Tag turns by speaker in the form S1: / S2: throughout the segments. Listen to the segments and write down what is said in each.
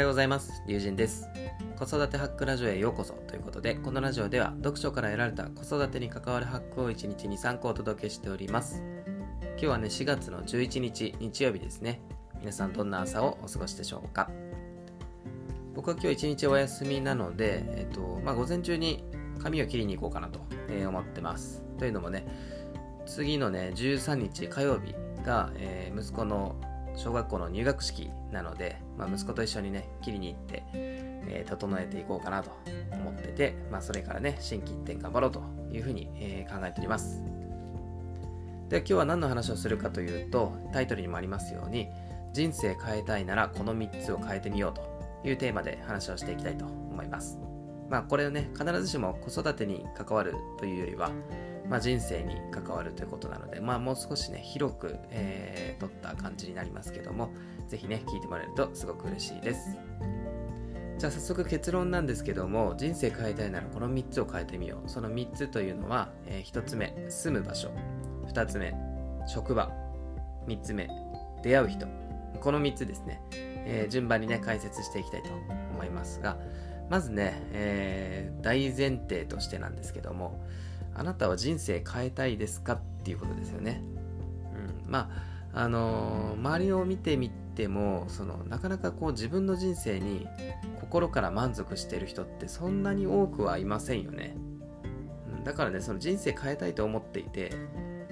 S1: はようございます。龍神です。子育てハックラジオへようこそということでこのラジオでは読書から得られた子育てに関わるハックを1日に3個お届けしております。今日はね4月の11日日曜日ですね。皆さんどんな朝をお過ごしでしょうか。僕は今日一日お休みなので、えっとまあ、午前中に髪を切りに行こうかなと思ってます。というのもね次のね13日火曜日が、えー、息子の小学校の入学式なので、まあ、息子と一緒にね切りに行って、えー、整えていこうかなと思ってて、まあ、それからね心機一転頑張ろうというふうに、えー、考えております。で今日は何の話をするかというとタイトルにもありますように人生変えたいならこの3つを変えてみようというテーマで話をしていきたいと思います。まあこれをね必ずしも子育てに関わるというよりはまあ、人生に関わるということなので、まあ、もう少しね、広く、えー、取った感じになりますけども、ぜひね、聞いてもらえるとすごく嬉しいです。じゃあ早速結論なんですけども、人生変えたいならこの3つを変えてみよう。その3つというのは、えー、1つ目、住む場所。2つ目、職場。3つ目、出会う人。この3つですね、えー、順番にね、解説していきたいと思いますが、まずね、えー、大前提としてなんですけども、あなたは人生変えたいですかっていうことですよね。うん、まあ、あのー、周りを見てみても、その、なかなかこう自分の人生に心から満足してる人ってそんなに多くはいませんよね。うん、だからね、その人生変えたいと思っていて、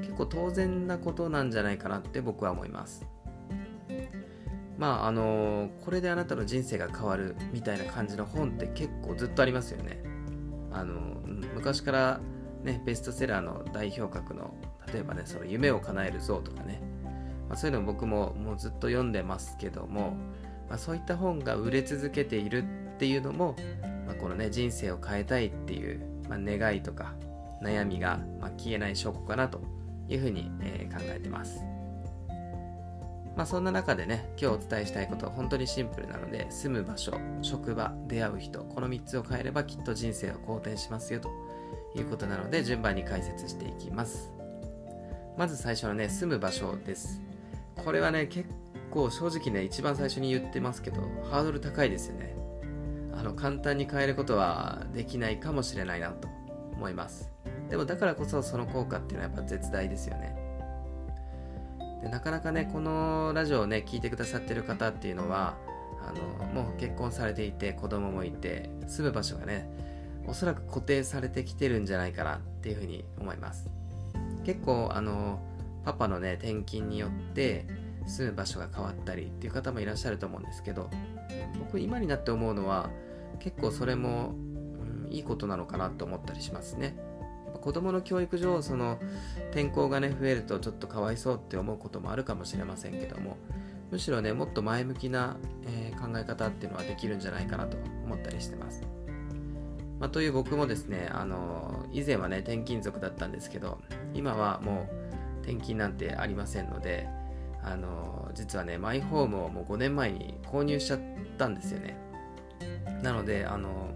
S1: 結構当然なことなんじゃないかなって僕は思います。まああの、これであなたの人生が変わるみたいな感じの本って結構ずっとありますよね。あの、昔からね、ベストセラーの代表格の例えばねその夢を叶える像とかね、まあ、そういうの僕ももうずっと読んでますけども、まあ、そういった本が売れ続けているっていうのも、まあ、このね人生を変えたいっていう、まあ、願いとか悩みが、ま消えない証拠かなというふうに、えー、考えてます。まあそんな中でね、今日お伝えしたいことは本当にシンプルなので、住む場所、職場、出会う人、この3つを変えればきっと人生は好転しますよということなので順番に解説していきます。まず最初のね住む場所です。これはね結構正直ね一番最初に言ってますけどハードル高いですよね。あの簡単に変えることはできないかもしれないなと思います。でもだからこそその効果っていうのはやっぱ絶大ですよね。でなかなかねこのラジオをね聞いてくださってる方っていうのはあのもう結婚されていて子供もいて住む場所がねおそらく固定されてきてるんじゃないかなっていうふうに思います。結構あのパパのね転勤によって住む場所が変わったりっていう方もいらっしゃると思うんですけど僕今になって思うのは結構それも、うん、いいことなのかなと思ったりしますね。子供の教育上その転校がね増えるとちょっとかわいそうって思うこともあるかもしれませんけどもむしろねもっと前向きな、えー、考え方っていうのはできるんじゃないかなと思ったりしてますまあ、という僕もですね、あの以前はね、転勤族だったんですけど、今はもう転勤なんてありませんので、あの実はね、マイホームをもう5年前に購入しちゃったんですよね。なので、あの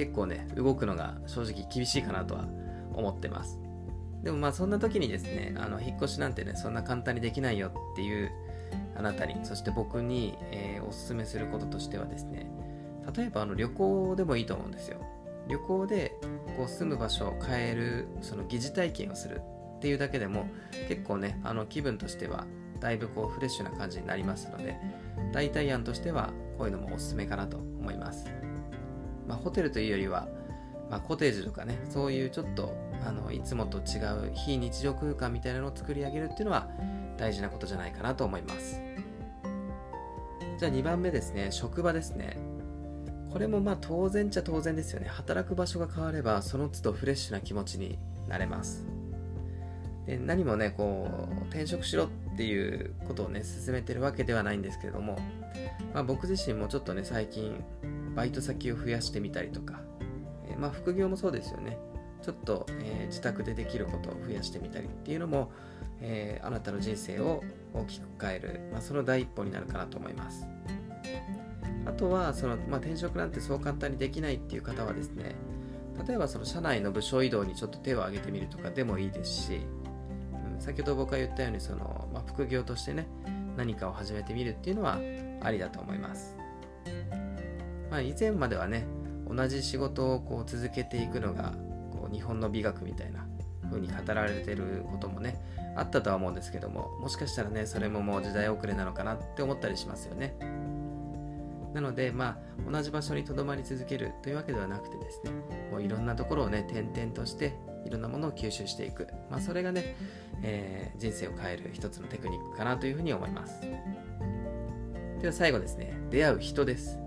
S1: 結構ね、動くのが正直厳しいかなとは思ってます。でもまあそんな時にですね、あの引っ越しなんてね、そんな簡単にできないよっていうあなたに、そして僕に、えー、おすすめすることとしてはですね、例えばあの旅行でもいいと思うんですよ。旅行でこう住む場所を変えるその疑似体験をするっていうだけでも結構ねあの気分としてはだいぶこうフレッシュな感じになりますので代替案としてはこういうのもおすすめかなと思います、まあ、ホテルというよりは、まあ、コテージとかねそういうちょっとあのいつもと違う非日常空間みたいなのを作り上げるっていうのは大事なことじゃないかなと思います。じゃあ2番目ですね職場ですね。これもまあ当然っちゃ当然ですよね。働く場所が変わればその都度フレッシュな気持ちになれます。で何もねこう転職しろっていうことをね進めてるわけではないんですけれども、まあ、僕自身もちょっとね最近バイト先を増やしてみたりとか、えー、まあ副業もそうですよねちょっと、えー、自宅でできることを増やしてみたりっていうのも、えー、あなたの人生を大きく変える、まあ、その第一歩になるかなと思います。あとはその、まあ、転職なんてそう簡単にできないっていう方はですね例えばその社内の部署移動にちょっと手を挙げてみるとかでもいいですし、うん、先ほど僕が言ったようにその、まあ、副業としてね何かを始めてみるっていうのはありだと思います。まあ、以前まではね同じ仕事をこう続けていくのがこう日本の美学みたいな風に語られてることもねあったとは思うんですけどももしかしたらねそれももう時代遅れなのかなって思ったりしますよね。なのでまあ同じ場所にとどまり続けるというわけではなくてですねもういろんなところをね転々としていろんなものを吸収していく。まあそれがね、えー、人生を変える一つのテクニックかなというふうに思います。では最後ですね。出会う人です。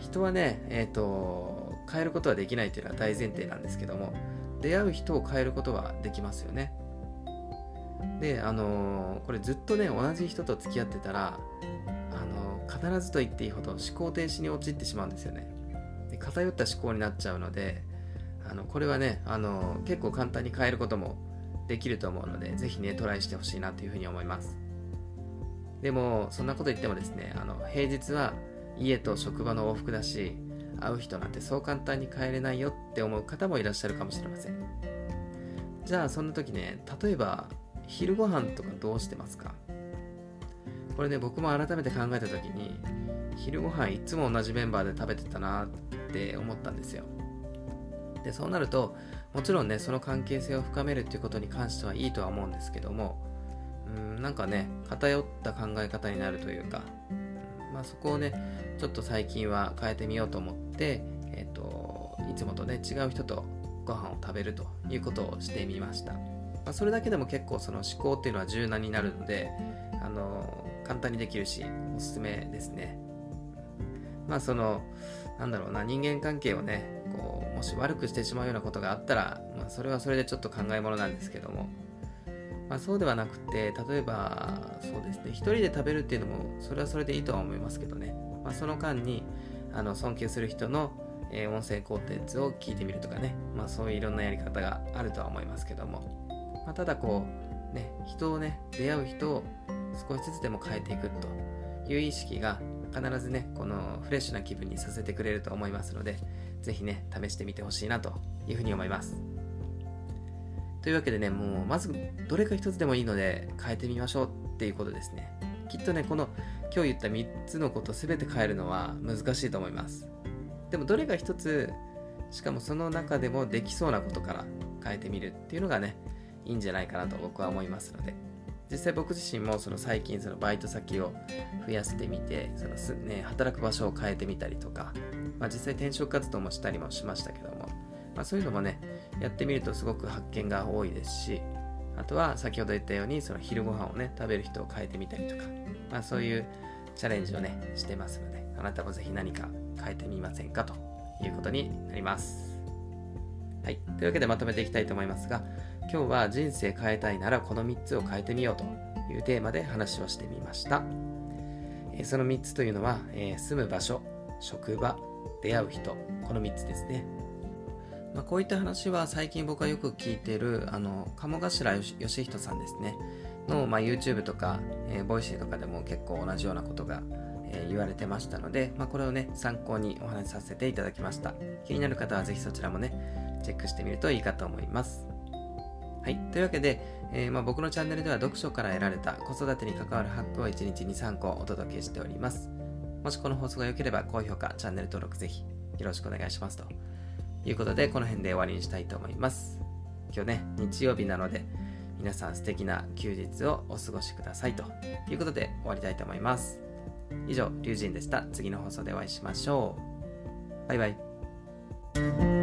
S1: 人はねえっ、ー、と変えることはできないというのは大前提なんですけども出会う人を変えることはできますよね。であのー、これずっとね同じ人と付き合ってたらあのー、必ずと言っていいほど思考停止に陥ってしまうんですよね。で偏った思考になっちゃうのであのこれはね、あのー、結構簡単に変えることもできると思うのでぜひねトライしてほしいなというふうに思います。でもそんなこと言ってもですねあの平日は家と職場の往復だし会う人なんてそう簡単に変えれないよって思う方もいらっしゃるかもしれません。じゃあそんな時ね例えば昼ご飯とかどうしてますか？これね僕も改めて考えた時に昼ご飯いつも同じメンバーで食べてたなって思ったんですよ。でそうなるともちろんねその関係性を深めるっていうことに関してはいいとは思うんですけどもうんなんかね偏った考え方になるというかまあ、そこをねちょっと最近は変えてみようと思って、えーと、いつもとね違う人とご飯を食べるということをしてみました、まあ、それだけでも結構その思考っていうのは柔軟になるのであの簡単にできるしおすすめですね。まあそのなんだろうな人間関係をねこうもし悪くしてしまうようなことがあったら、まあ、それはそれでちょっと考えものなんですけどもまあ、そうではなくて例えばそうですね一人で食べるっていうのもそれはそれでいいとは思いますけどね、まあ、その間にあの尊敬する人の、えー、音声コンテンツを聞いてみるとかね、まあ、そういういろんなやり方があるとは思いますけども、まあ、ただこうね人をね出会う人を少しずつでも変えていくという意識が必ずねこのフレッシュな気分にさせてくれると思いますので是非ね試してみてほしいなというふうに思います。というわけでね、もうまずどれか一つでもいいので変えてみましょうっていうことですね。きっとね、この今日言った3つのこと全て変えるのは難しいと思います。でもどれか一つ、しかもその中でもできそうなことから変えてみるっていうのがね、いいんじゃないかなと僕は思いますので。実際僕自身もその最近そのバイト先を増やしてみてそのす、ね、働く場所を変えてみたりとか、まあ、実際転職活動もしたりもしましたけども、まあ、そういうのもねやってみるとすごく発見が多いですしあとは先ほど言ったようにその昼ご飯をね食べる人を変えてみたりとか、まあ、そういうチャレンジをねしてますのであなたもぜひ何か変えてみませんかということになります。はい。というわけでまとめていきたいと思いますが今日は人生変えたいならこの3つを変えてみようというテーマで話をしてみました。その3つというのは、えー、住む場所職場出会う人この3つですね。まあ、こういった話は最近僕がよく聞いてるあの鴨頭嘉人さんですねの、まあ、YouTube とか、えー、 Voicy とかでも結構同じようなことが、えー、言われてましたので、まあ、これをね参考にお話しさせていただきました気になる方はぜひそちらもねチェックしてみるといいかと思いますはい。というわけで、えー、まあ、僕のチャンネルでは読書から得られた子育てに関わるハックを1日に3個お届けしております。もしこの放送が良ければ高評価、チャンネル登録ぜひよろしくお願いしますということで、この辺で終わりにしたいと思います。今日ね、日曜日なので、皆さん素敵な休日をお過ごしくださいということで終わりたいと思います。以上、龍神でした。次の放送でお会いしましょう。バイバイ。